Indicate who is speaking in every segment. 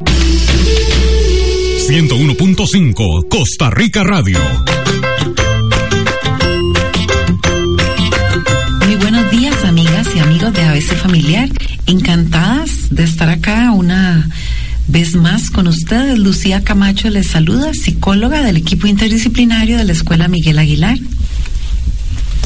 Speaker 1: 101.5 Costa Rica Radio.
Speaker 2: Muy buenos días, amigas y amigos de ABC Familiar. Encantadas de estar acá una vez más con ustedes. Lucía Camacho les saluda, psicóloga del equipo interdisciplinario de la Escuela Miguel Aguilar.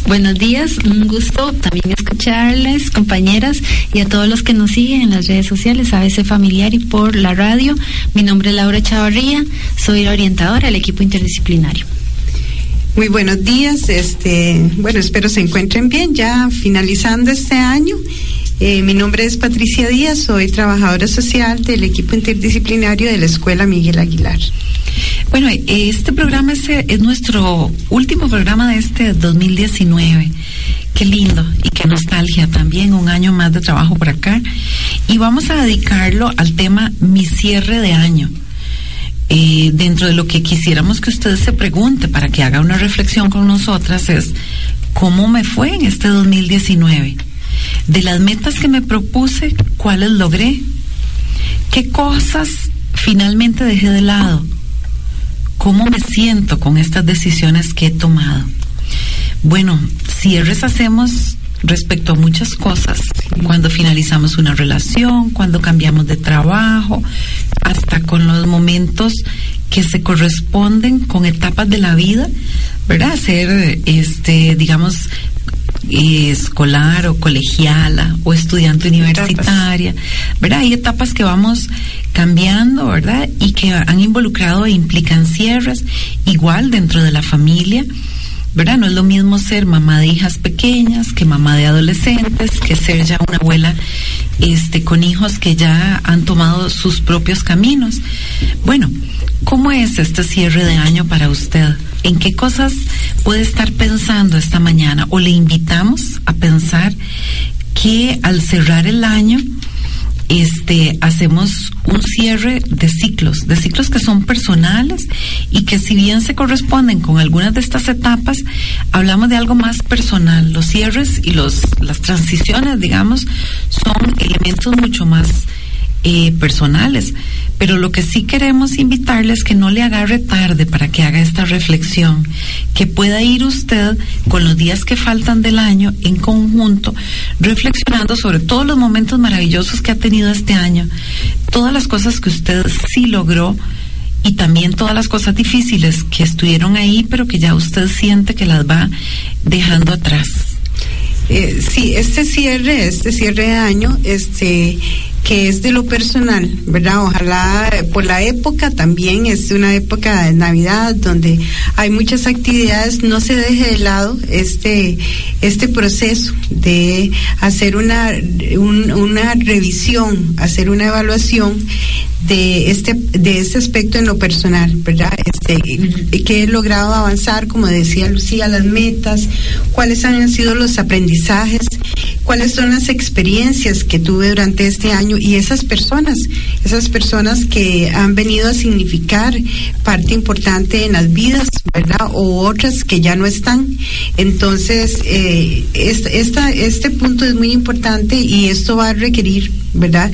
Speaker 3: Buenos días, un gusto también escucharles, compañeras, y a todos los que nos siguen en las redes sociales, ABC Familiar y por la radio. Mi nombre es Laura Chavarría, soy la orientadora del equipo interdisciplinario.
Speaker 4: Muy buenos días, este, bueno, espero se encuentren bien, ya finalizando este año. Eh, mi nombre es Patricia Díaz, soy trabajadora social del equipo interdisciplinario de la Escuela Miguel Aguilar.
Speaker 2: Bueno, este programa es, es, nuestro último programa de este 2019. Qué lindo y qué nostalgia también, un año más de trabajo por acá. Y vamos a dedicarlo al tema mi cierre de año. Eh, dentro de lo que quisiéramos que usted se pregunte para que haga una reflexión con nosotras es, ¿cómo me fue en este 2019? De las metas que me propuse, ¿cuáles logré? ¿Qué cosas finalmente dejé de lado? ¿Cómo me siento con estas decisiones que he tomado? Bueno, cierres hacemos respecto a muchas cosas. Cuando finalizamos una relación, cuando cambiamos de trabajo, hasta con los momentos que se corresponden con etapas de la vida, ¿verdad? Ser, este, digamos, escolar o colegiala o estudiante universitaria, ¿verdad? Hay etapas que vamos cambiando, ¿verdad? Y que han involucrado e implican cierres, igual dentro de la familia, ¿verdad? No es lo mismo ser mamá de hijas pequeñas que mamá de adolescentes, que ser ya una abuela este, con hijos que ya han tomado sus propios caminos. Bueno, ¿cómo es este cierre de año para usted? ¿En qué cosas puede estar pensando esta mañana? O le invitamos a pensar que al cerrar el año, este, hacemos un cierre de ciclos, de ciclos que son personales y que si bien se corresponden con algunas de estas etapas, hablamos de algo más personal. Los cierres y los, las transiciones, digamos, son elementos mucho más eh, personales. Pero lo que sí queremos invitarles es que no le agarre tarde para que haga esta reflexión, que pueda ir usted con los días que faltan del año en conjunto, reflexionando sobre todos los momentos maravillosos que ha tenido este año, todas las cosas que usted sí logró y también todas las cosas difíciles que estuvieron ahí, pero que ya usted siente que las va dejando atrás.
Speaker 4: Eh, sí, este cierre, este cierre de año, este que es de lo personal, ¿verdad? Ojalá por la época también es una época de Navidad donde hay muchas actividades, no se deje de lado este este proceso de hacer una una revisión, hacer una evaluación de este de este aspecto en lo personal, ¿verdad? Este que he logrado avanzar, como decía Lucía, las metas, cuáles han sido los aprendizajes, cuáles son las experiencias que tuve durante este año y esas personas, esas personas que han venido a significar parte importante en las vidas, ¿verdad? O otras que ya no están. Entonces, eh, esta, este punto es muy importante y esto va a requerir, ¿verdad?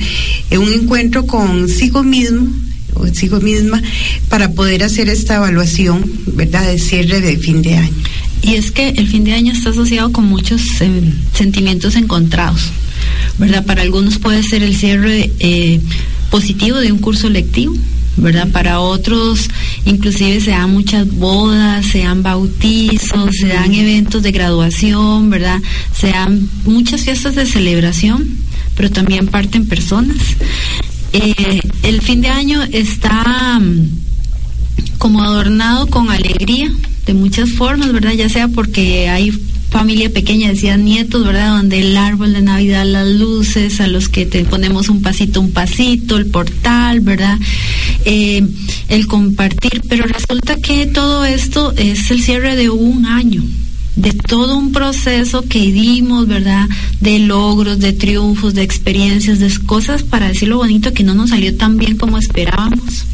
Speaker 4: Un encuentro consigo mismo consigo misma para poder hacer esta evaluación, ¿verdad?, de cierre de fin de año.
Speaker 3: Y es que el fin de año está asociado con muchos eh, sentimientos encontrados. ¿Verdad? Para algunos puede ser el cierre eh, positivo de un curso lectivo, ¿verdad? Para otros, inclusive se dan muchas bodas, se dan bautizos, se dan eventos de graduación, ¿verdad? Se dan muchas fiestas de celebración, pero también parten personas. Eh, el fin de año está mm, como adornado con alegría de muchas formas, ¿verdad? Ya sea porque hay familia pequeña, decía nietos, ¿verdad? Donde el árbol de Navidad, las luces, a los que te ponemos un pasito, un pasito, el portal, ¿verdad? Eh, el compartir, pero resulta que todo esto es el cierre de un año, de todo un proceso que dimos, ¿verdad? De logros, de triunfos, de experiencias, de cosas, para decir lo bonito, que no nos salió tan bien como esperábamos.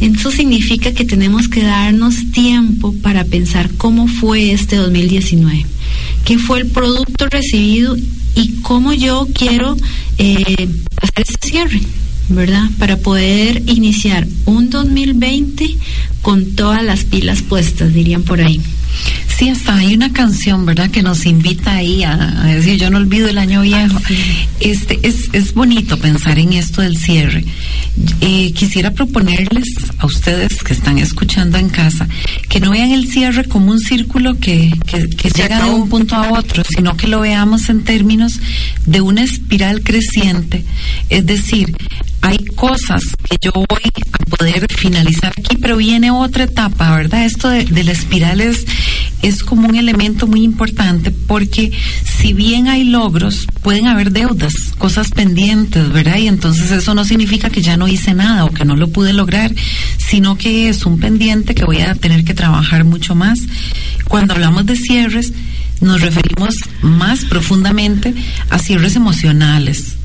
Speaker 3: Eso significa que tenemos que darnos tiempo para pensar cómo fue este 2019, qué fue el producto recibido y cómo yo quiero eh, hacer ese cierre. ¿verdad? Para poder iniciar un 2020 con todas las pilas puestas, dirían por ahí.
Speaker 2: Sí, hasta hay una canción, ¿verdad? Que nos invita ahí a, decir, yo no olvido el año viejo. Este, es, es bonito pensar en esto del cierre. Eh, quisiera proponerles a ustedes que están escuchando en casa que no vean el cierre como un círculo que, que, que llega de un punto a otro, sino que lo veamos en términos de una espiral creciente. Es decir, hay cosas que yo voy a poder finalizar aquí, pero viene otra etapa, ¿verdad? Esto de, de la espiral es, es como un elemento muy importante porque si bien hay logros, pueden haber deudas, cosas pendientes, ¿verdad? Y entonces eso no significa que ya no hice nada o que no lo pude lograr, sino que es un pendiente que voy a tener que trabajar mucho más. Cuando hablamos de cierres, nos referimos más profundamente a cierres emocionales,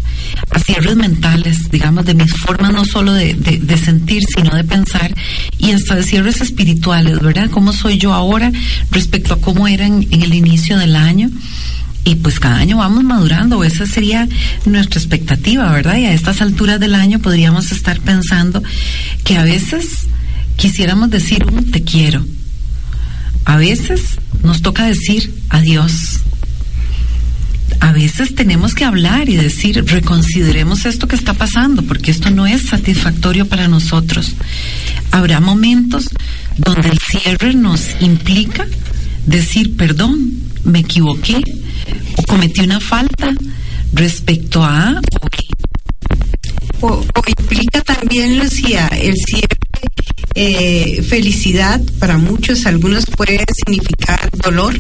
Speaker 2: a cierres mentales, digamos, de mis formas no solo de, de, sentir, sino de pensar, y hasta de cierres espirituales, ¿verdad? ¿Cómo soy yo ahora respecto a cómo era en, el inicio del año? Y pues cada año vamos madurando, esa sería nuestra expectativa, ¿verdad? Y a estas alturas del año podríamos estar pensando que a veces quisiéramos decir un te quiero. A veces nos toca decir adiós a veces tenemos que hablar y decir, reconsideremos esto que está pasando, porque esto no es satisfactorio para nosotros. Habrá momentos donde el cierre nos implica decir, perdón, me equivoqué o cometí una falta respecto a
Speaker 4: o, implica también, Lucía, el cierre eh, felicidad para muchos, algunos puede significar dolor,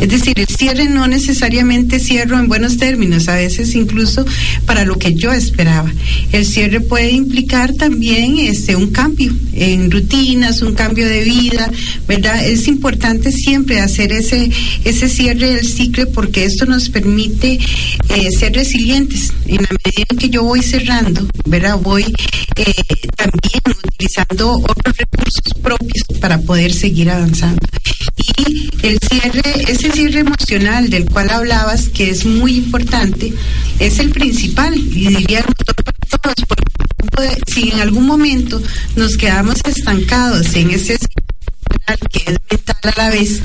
Speaker 4: es decir, el cierre no necesariamente cierro en buenos términos, a veces incluso para lo que yo esperaba. El cierre puede implicar también este un cambio en rutinas, un cambio de vida, ¿verdad? Es importante siempre hacer ese ese cierre del ciclo porque esto nos permite eh, ser resilientes. En la medida en que yo voy cerrando, ¿verdad? Voy eh, también utilizando otros recursos propios para poder seguir avanzando. Y el ese cierre emocional del cual hablabas, que es muy importante, es el principal. Y diría para todos, porque si en algún momento nos quedamos estancados en ese que es mental a la vez,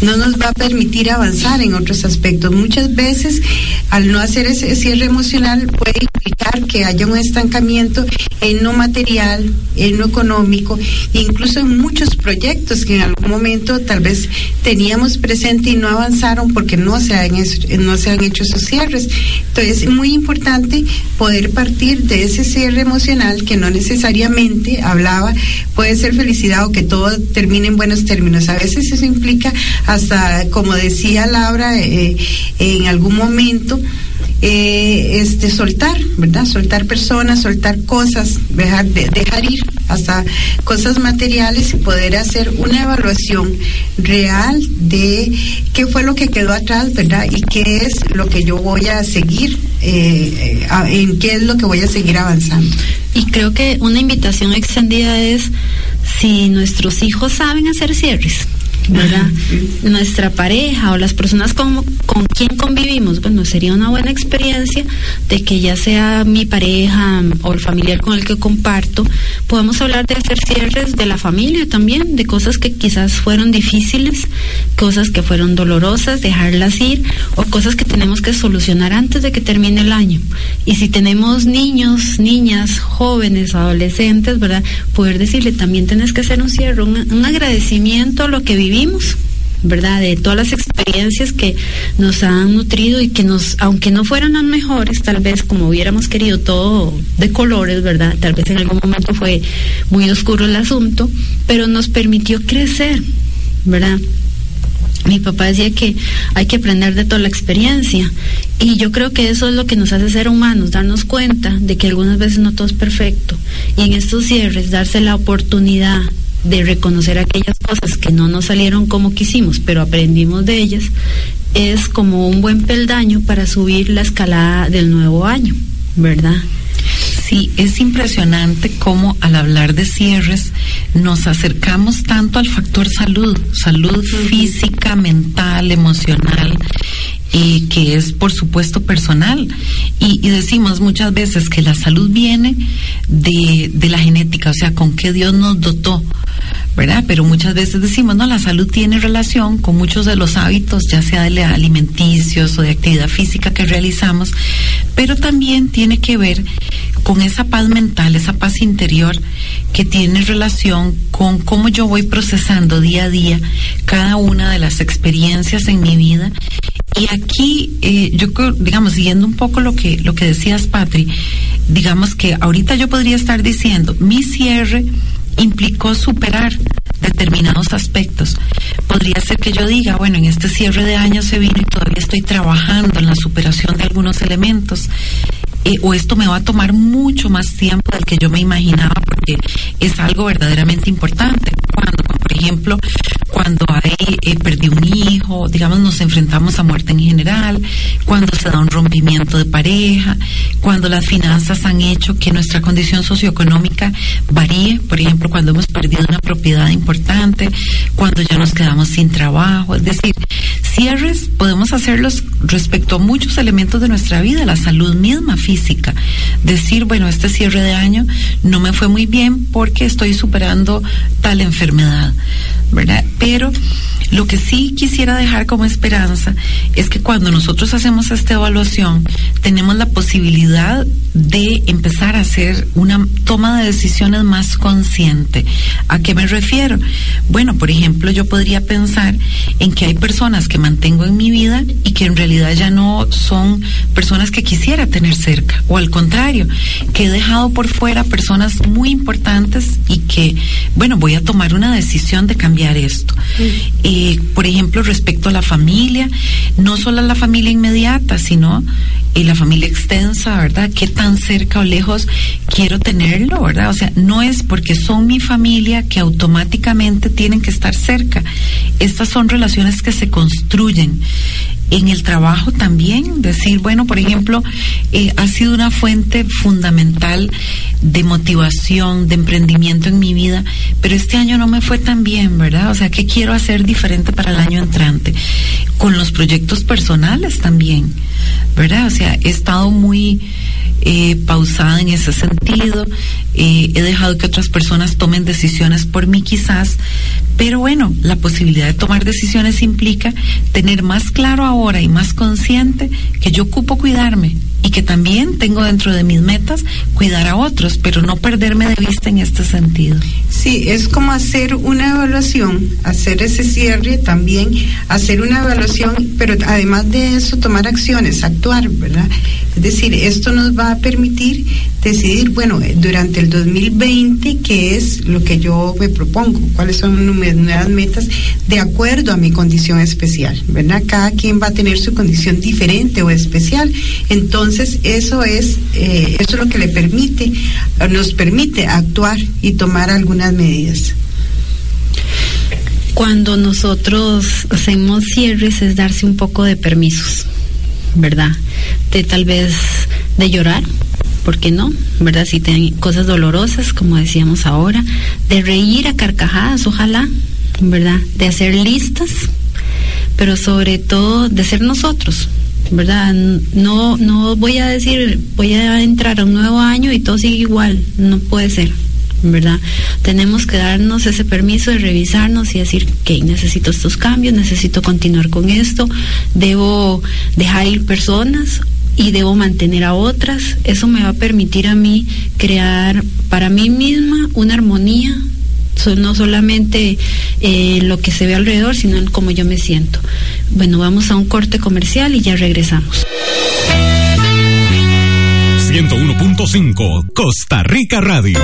Speaker 4: no nos va a permitir avanzar en otros aspectos. Muchas veces, al no hacer ese cierre emocional, puede implicar que haya un estancamiento en lo material, en lo económico, incluso en muchos proyectos que en algún momento tal vez teníamos presente y no avanzaron porque no se han, no se han hecho esos cierres. Entonces, es muy importante poder partir de ese cierre emocional que no necesariamente hablaba, puede ser felicidad o que todo termine en buenos términos. A veces eso implica hasta, como decía Laura, eh, en algún momento, eh, este soltar, ¿verdad? Soltar personas, soltar cosas, dejar, dejar ir hasta cosas materiales y poder hacer una evaluación real de qué fue lo que quedó atrás, ¿verdad? Y qué es lo que yo voy a seguir, eh, en qué es lo que voy a seguir avanzando.
Speaker 3: Y creo que una invitación extendida es si nuestros hijos saben hacer cierres ¿verdad? Nuestra pareja o las personas con, con quien convivimos, bueno, sería una buena experiencia de que ya sea mi pareja o el familiar con el que comparto, podemos hablar de hacer cierres de la familia también, de cosas que quizás fueron difíciles, cosas que fueron dolorosas, dejarlas ir, o cosas que tenemos que solucionar antes de que termine el año. Y si tenemos niños, niñas, jóvenes, adolescentes, ¿verdad? Poder decirle, también tenés que hacer un cierre, un, un agradecimiento a lo que vivimos ¿verdad? De todas las experiencias que nos han nutrido y que nos, aunque no fueran las mejores, tal vez como hubiéramos querido todo de colores, ¿verdad? Tal vez en algún momento fue muy oscuro el asunto, pero nos permitió crecer, ¿verdad? mi papá decía que hay que aprender de toda la experiencia y yo creo que eso es lo que nos hace ser humanos, darnos cuenta de que algunas veces no todo es perfecto y en estos cierres darse la oportunidad de reconocer aquellas cosas que no nos salieron como quisimos, pero aprendimos de ellas, es como un buen peldaño para subir la escalada del nuevo año, ¿verdad?
Speaker 2: Sí, es impresionante cómo al hablar de cierres nos acercamos tanto al factor salud, salud física, mental, emocional, que es por supuesto personal. Y, decimos muchas veces que la salud viene de, de la genética, o sea, con qué Dios nos dotó. ¿verdad? Pero muchas veces decimos, no, la salud tiene relación con muchos de los hábitos, ya sea de alimenticios o de actividad física que realizamos, pero también tiene que ver con esa paz mental, esa paz interior que tiene relación con cómo yo voy procesando día a día cada una de las experiencias en mi vida. Y aquí, eh, yo digamos, siguiendo un poco lo que, lo que decías, Patri, digamos que ahorita yo podría estar diciendo, mi cierre implicó superar determinados aspectos. Podría ser que yo diga, bueno, en este cierre de año se vino y todavía estoy trabajando en la superación de algunos elementos. Eh, o esto me va a tomar mucho más tiempo del que yo me imaginaba porque es algo verdaderamente importante. Cuando, por ejemplo, cuando hay, eh, perdí un hijo, digamos, nos enfrentamos a muerte en general, cuando se da un rompimiento de pareja, cuando las finanzas han hecho que nuestra condición socioeconómica varíe, por ejemplo, cuando hemos perdido una propiedad importante, cuando ya nos quedamos sin trabajo, es decir, cierres podemos hacerlos respecto a muchos elementos de nuestra vida, la salud misma física, decir, bueno, este cierre de año no me fue muy bien porque estoy superando tal enfermedad, ¿verdad? pero lo que sí quisiera dejar como esperanza es que cuando nosotros hacemos esta evaluación, tenemos la posibilidad de empezar a hacer una toma de decisiones más consciente. ¿A qué me refiero? Bueno, por ejemplo, yo podría pensar en que hay personas que mantengo en mi vida y que en realidad ya no son personas que quisiera tener cerca, o al contrario, que he dejado por fuera personas muy importantes y que, bueno, voy a tomar una decisión de cambiar esto. Eh, por ejemplo, respecto a la familia, no solo a la familia inmediata, sino eh, la familia extensa, ¿verdad? ¿Qué tan cerca o lejos quiero tenerlo, ¿verdad? O sea, no es porque son mi familia que automáticamente tienen que estar cerca. Estas son relaciones que se construyen en el trabajo también, decir, bueno, por ejemplo, eh, ha sido una fuente fundamental de motivación, de emprendimiento en mi vida, pero este año no me fue tan bien, ¿verdad? O sea, ¿qué quiero hacer diferente para el año entrante? Con los proyectos personales también, ¿verdad? O sea, he estado muy eh, pausada en ese sentido, eh, he dejado que otras personas tomen decisiones por mí quizás, pero bueno, la posibilidad de tomar decisiones implica tener más claro ahora y más consciente que yo ocupo cuidarme y que también tengo dentro de mis metas cuidar a otros, pero no perderme de vista en este sentido.
Speaker 4: Sí, es como hacer una evaluación, hacer ese cierre también, hacer una evaluación, pero además de eso tomar acciones, actuar, ¿verdad? Es decir, esto nos va a permitir decidir, bueno, durante el 2020, qué es lo que yo me propongo, cuáles son nuevas metas de acuerdo a mi condición especial, ¿verdad? Cada quien va a tener su condición diferente o especial. Entonces, eso es, eh, eso es lo que le permite, nos permite actuar y tomar algunas medidas.
Speaker 3: Cuando nosotros hacemos cierres es darse un poco de permisos, ¿verdad? De tal vez de llorar, ¿por qué no? ¿Verdad? Si tienen cosas dolorosas, como decíamos ahora, de reír a carcajadas, ojalá, ¿verdad? De hacer listas, pero sobre todo de ser nosotros, ¿verdad? No, no voy a decir, voy a entrar a un nuevo año y todo sigue igual, no puede ser, ¿verdad? Tenemos que darnos ese permiso de revisarnos y decir, que necesito estos cambios, necesito continuar con esto, debo dejar ir personas y debo mantener a otras. Eso me va a permitir a mí crear para mí misma una armonía, no solamente eh, lo que se ve alrededor, sino en cómo yo me siento. Bueno, vamos a un corte comercial y ya regresamos.
Speaker 1: 101.5 Costa Rica Radio.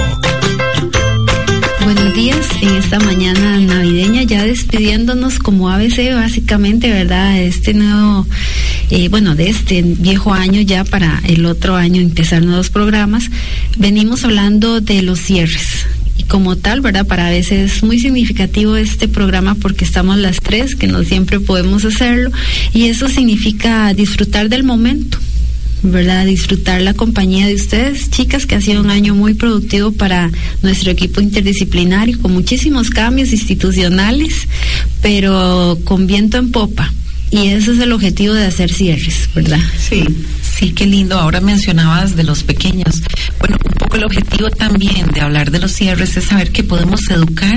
Speaker 3: Buenos días en esta mañana navideña, ya despidiéndonos como ABC básicamente, ¿verdad? Este nuevo, eh, bueno, de este viejo año ya para el otro año empezar nuevos programas. Venimos hablando de los cierres, como tal, ¿verdad? Para veces es muy significativo este programa porque estamos las tres, que no siempre podemos hacerlo, y eso significa disfrutar del momento, ¿verdad? Disfrutar la compañía de ustedes, chicas, que ha sido un año muy productivo para nuestro equipo interdisciplinario, con muchísimos cambios institucionales, pero con viento en popa. Y ese es el objetivo de hacer cierres, ¿verdad?
Speaker 2: Sí, sí, qué lindo. Ahora mencionabas de los pequeños. Bueno, el objetivo también de hablar de los cierres es saber que podemos educar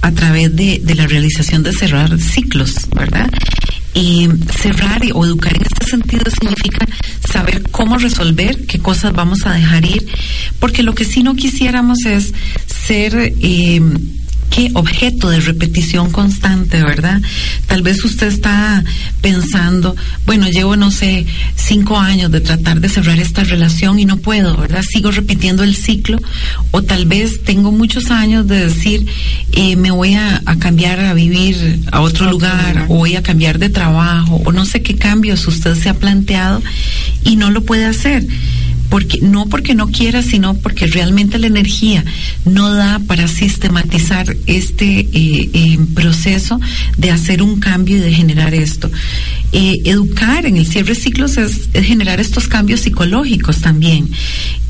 Speaker 2: a través de, de la realización de cerrar ciclos, ¿verdad? Y cerrar o educar en este sentido significa saber cómo resolver, qué cosas vamos a dejar ir, porque lo que sí no quisiéramos es ser... Eh, qué objeto de repetición constante, ¿verdad? Tal vez usted está pensando, bueno, llevo, no sé, cinco años de tratar de cerrar esta relación y no puedo, ¿verdad? Sigo repitiendo el ciclo, o tal vez tengo muchos años de decir, eh, me voy a, a, cambiar a vivir a otro lugar, o voy a cambiar de trabajo, o no sé qué cambios usted se ha planteado y no lo puede hacer porque no porque no quiera, sino porque realmente la energía no da para sistematizar este eh, eh, proceso de hacer un cambio y de generar esto. Eh, educar en el cierre de ciclos es, generar estos cambios psicológicos también,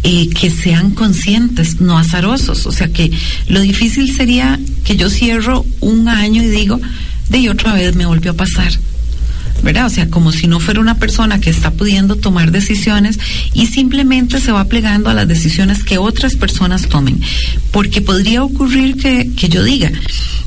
Speaker 2: que sean conscientes, no azarosos. O sea que lo difícil sería que yo cierro un año y digo, de otra vez me volvió a pasar ¿verdad? O sea, como si no fuera una persona que está pudiendo tomar decisiones y simplemente se va plegando a las decisiones que otras personas tomen. Porque podría ocurrir que, que yo diga,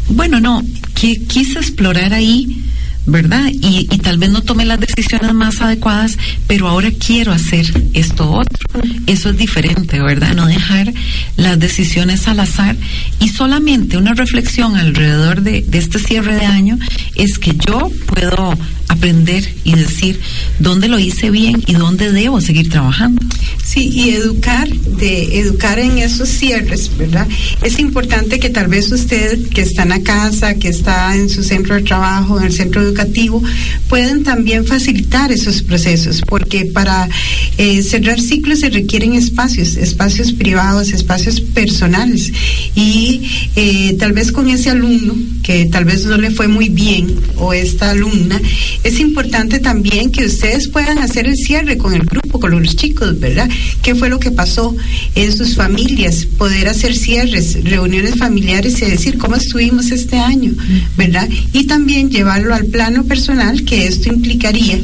Speaker 2: bueno, no, que quise explorar ahí, ¿verdad? Y, y, tal vez no tome las decisiones más adecuadas, pero ahora quiero hacer esto otro. Eso es diferente, ¿verdad? No dejar las decisiones al azar y solamente una reflexión alrededor de, de este cierre de año es que yo puedo aprender y decir dónde lo hice bien y dónde debo seguir trabajando.
Speaker 4: Sí, y educar, de educar en esos cierres, ¿verdad? Es importante que tal vez usted que está en la casa, que está en su centro de trabajo, en el centro educativo, puedan también facilitar esos procesos, porque para eh, cerrar ciclos se requieren espacios, espacios privados, espacios personales, y eh, tal vez con ese alumno que tal vez no le fue muy bien, o esta alumna, es importante también que ustedes puedan hacer el cierre con el grupo, con los chicos, ¿verdad? ¿Qué fue lo que pasó en sus familias? Poder hacer cierres, reuniones familiares y decir cómo estuvimos este año, ¿verdad? Y también llevarlo al plano personal, que esto implicaría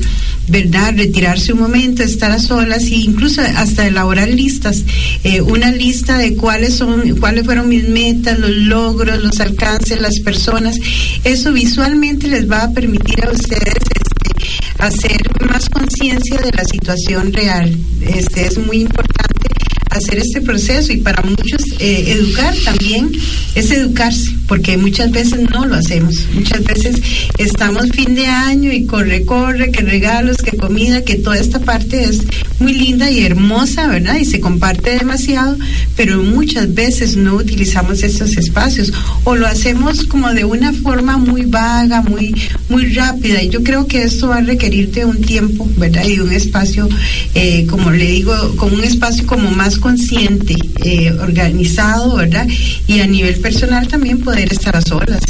Speaker 4: ¿verdad? Retirarse un momento, estar a solas e incluso hasta elaborar listas, eh, una lista de cuáles son, cuáles fueron mis metas, los logros, los alcances, las personas. Eso visualmente les va a permitir a ustedes este, hacer más conciencia de la situación real. Este es muy importante hacer este proceso y para muchos eh, educar también es educarse, porque muchas veces no lo hacemos. Muchas veces estamos fin de año y corre, corre, que regalos, que comida, que toda esta parte es muy linda y hermosa, ¿verdad? Y se comparte demasiado, pero muchas veces no utilizamos estos espacios o lo hacemos como de una forma muy vaga, muy, muy rápida. Y yo creo que esto va a requerir de un tiempo, ¿verdad? Y un espacio, eh, como le digo, con un espacio como más consciente, eh, organizado, ¿verdad? Y a nivel personal también poder estar a solas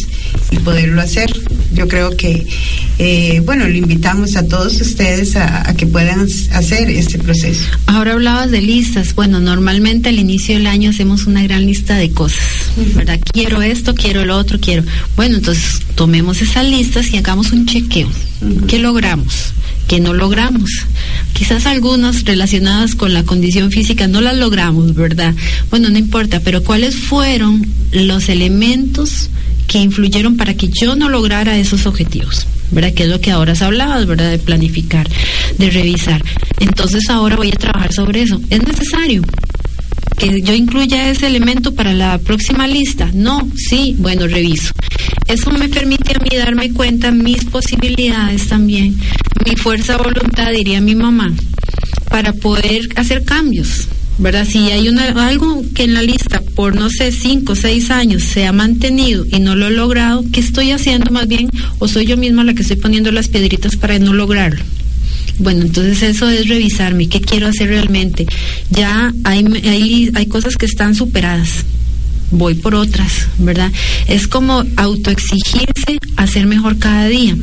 Speaker 4: y poderlo hacer. Yo creo que, eh, bueno, le invitamos a todos ustedes a, a, que puedan hacer este proceso.
Speaker 3: Ahora hablabas de listas. Bueno, normalmente al inicio del año hacemos una gran lista de cosas, ¿verdad? Quiero esto, quiero lo otro, quiero. Bueno, entonces tomemos esas listas y hagamos un chequeo. Uh -huh. ¿Qué logramos? que no logramos. Quizás algunas relacionadas con la condición física no las logramos, ¿verdad? Bueno, no importa, pero ¿cuáles fueron los elementos que influyeron para que yo no lograra esos objetivos? ¿verdad? Que es lo que ahora has hablado, ¿verdad? De planificar, de revisar. Entonces ahora voy a trabajar sobre eso. ¿Es necesario? que yo incluya ese elemento para la próxima lista. No, sí, bueno, reviso. Eso me permite a mí darme cuenta mis posibilidades también, mi fuerza voluntad, diría mi mamá, para poder hacer cambios, ¿verdad? Si hay una, algo que en la lista por, no sé, cinco o seis años se ha mantenido y no lo he logrado, ¿qué estoy haciendo más bien? ¿O soy yo misma la que estoy poniendo las piedritas para no lograrlo? Bueno, entonces eso es revisarme, ¿qué quiero hacer realmente? Ya hay, hay, hay cosas que están superadas, voy por otras, ¿verdad? Es como autoexigirse a ser mejor cada día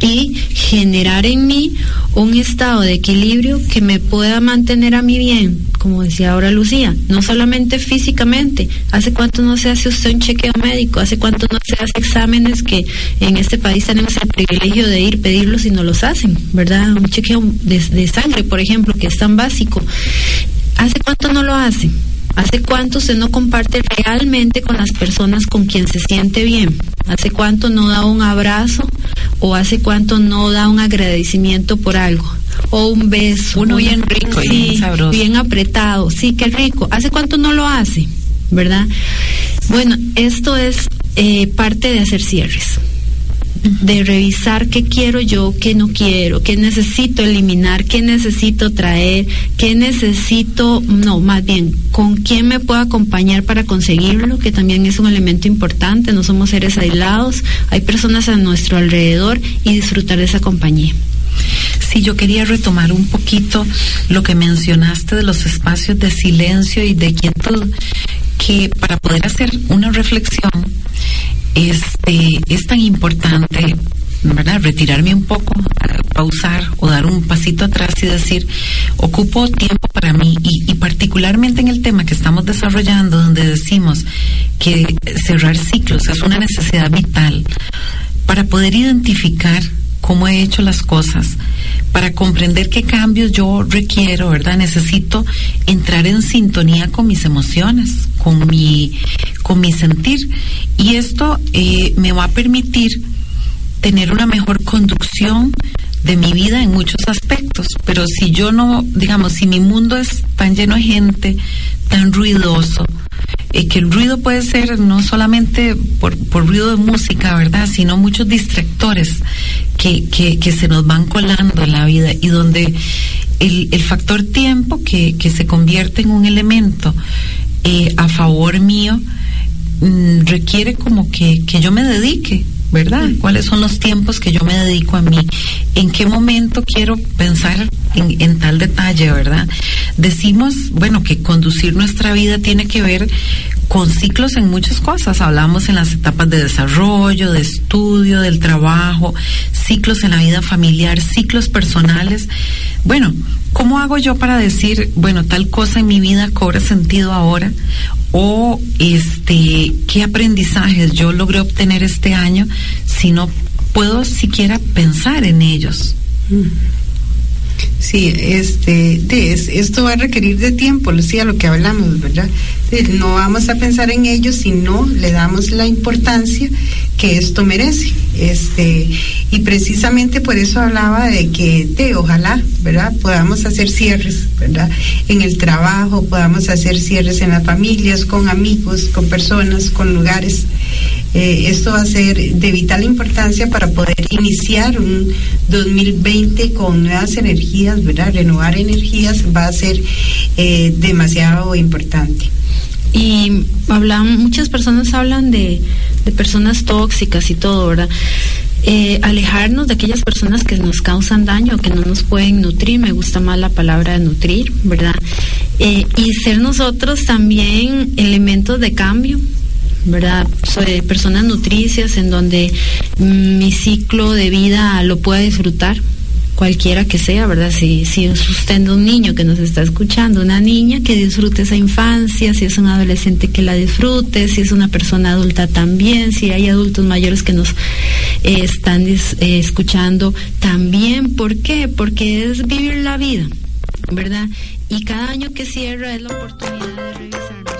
Speaker 3: y generar en mí un estado de equilibrio que me pueda mantener a mí bien, como decía ahora Lucía, no solamente físicamente, hace cuánto no se hace usted un chequeo médico, hace cuánto no se hace exámenes que en este país tenemos el privilegio de ir pedirlos y no los hacen, ¿verdad? Un chequeo de, de sangre, por ejemplo, que es tan básico. ¿Hace cuánto no lo hace? ¿Hace cuánto se no comparte realmente con las personas con quien se siente bien? ¿Hace cuánto no da un abrazo o hace cuánto no da un agradecimiento por algo? O un beso.
Speaker 2: Uno bien rico y bien sabroso.
Speaker 3: Bien apretado, sí, qué rico. ¿Hace cuánto no lo hace? ¿Verdad? Bueno, esto es eh, parte de hacer cierres de revisar qué quiero yo, qué no quiero, qué necesito eliminar, qué necesito traer, qué necesito, no, más bien, con quién me puedo acompañar para conseguirlo, que también es un elemento importante, no somos seres aislados, hay personas a nuestro alrededor y disfrutar de esa compañía.
Speaker 2: Sí, yo quería retomar un poquito lo que mencionaste de los espacios de silencio y de quietud, que para poder hacer una reflexión este, es tan importante, ¿verdad? Retirarme un poco, pausar o dar un pasito atrás y decir, ocupo tiempo para mí y, y particularmente en el tema que estamos desarrollando, donde decimos que cerrar ciclos es una necesidad vital para poder identificar cómo he hecho las cosas, para comprender qué cambios yo requiero, ¿verdad? Necesito entrar en sintonía con mis emociones, con mi, con mi sentir. Y esto eh, me va a permitir tener una mejor conducción de mi vida en muchos aspectos. Pero si yo no, digamos, si mi mundo es tan lleno de gente, tan ruidoso, eh, que el ruido puede ser no solamente por, ruido de música, ¿verdad? Sino muchos distractores que, que, se nos van colando en la vida y donde el, el factor tiempo que, que se convierte en un elemento eh, a favor mío mm, requiere como que, que yo me dedique ¿verdad? ¿Cuáles son los tiempos que yo me dedico a mí? ¿En qué momento quiero pensar en, tal detalle, verdad? Decimos, bueno, que conducir nuestra vida tiene que ver con ciclos en muchas cosas. Hablamos en las etapas de desarrollo, de estudio, del trabajo, ciclos en la vida familiar, ciclos personales. Bueno, ¿cómo hago yo para decir, bueno, tal cosa en mi vida cobra sentido ahora? o este qué aprendizajes yo logré obtener este año si no puedo siquiera pensar en ellos.
Speaker 4: Sí, este, esto va a requerir de tiempo, Lucía, lo que hablamos, ¿verdad? No vamos a pensar en ellos si no le damos la importancia que esto merece. Este, y precisamente por eso hablaba de que de, ojalá, ¿verdad? Podamos hacer cierres, ¿verdad? En el trabajo, podamos hacer cierres en las familias, con amigos, con personas, con lugares. Eh, esto va a ser de vital importancia para poder iniciar un 2020 con nuevas energías, ¿verdad? Renovar energías va a ser eh, demasiado importante.
Speaker 3: Y hablan, muchas personas hablan de, de personas tóxicas y todo, ¿verdad? Eh, alejarnos de aquellas personas que nos causan daño, que no nos pueden nutrir, me gusta más la palabra nutrir, ¿verdad? Eh, y ser nosotros también elementos de cambio, ¿verdad? Soy personas nutricias en donde mi ciclo de vida lo pueda disfrutar, cualquiera que sea, ¿verdad? Si, si es usted un niño que nos está escuchando, una niña que disfrute esa infancia, si es un adolescente que la disfrute, si es una persona adulta también, si hay adultos mayores que nos eh, están eh, escuchando también. ¿Por qué? Porque es vivir la vida, ¿verdad? Y cada año que cierra es la oportunidad de revisarnos.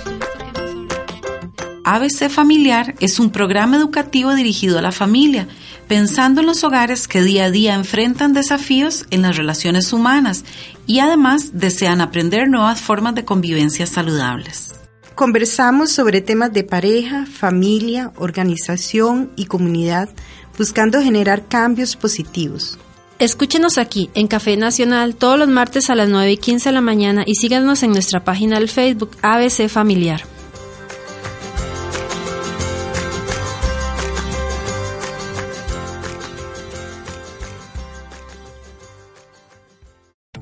Speaker 2: ABC Familiar es un programa educativo dirigido a la familia pensando en los hogares que día a día enfrentan desafíos en las relaciones humanas y además desean aprender nuevas formas de convivencia saludables.
Speaker 4: Conversamos sobre temas de pareja, familia, organización y comunidad, buscando generar cambios positivos.
Speaker 3: Escúchenos aquí en Café Nacional todos los martes a las 9 y 15 de la mañana y síganos en nuestra página del Facebook ABC Familiar.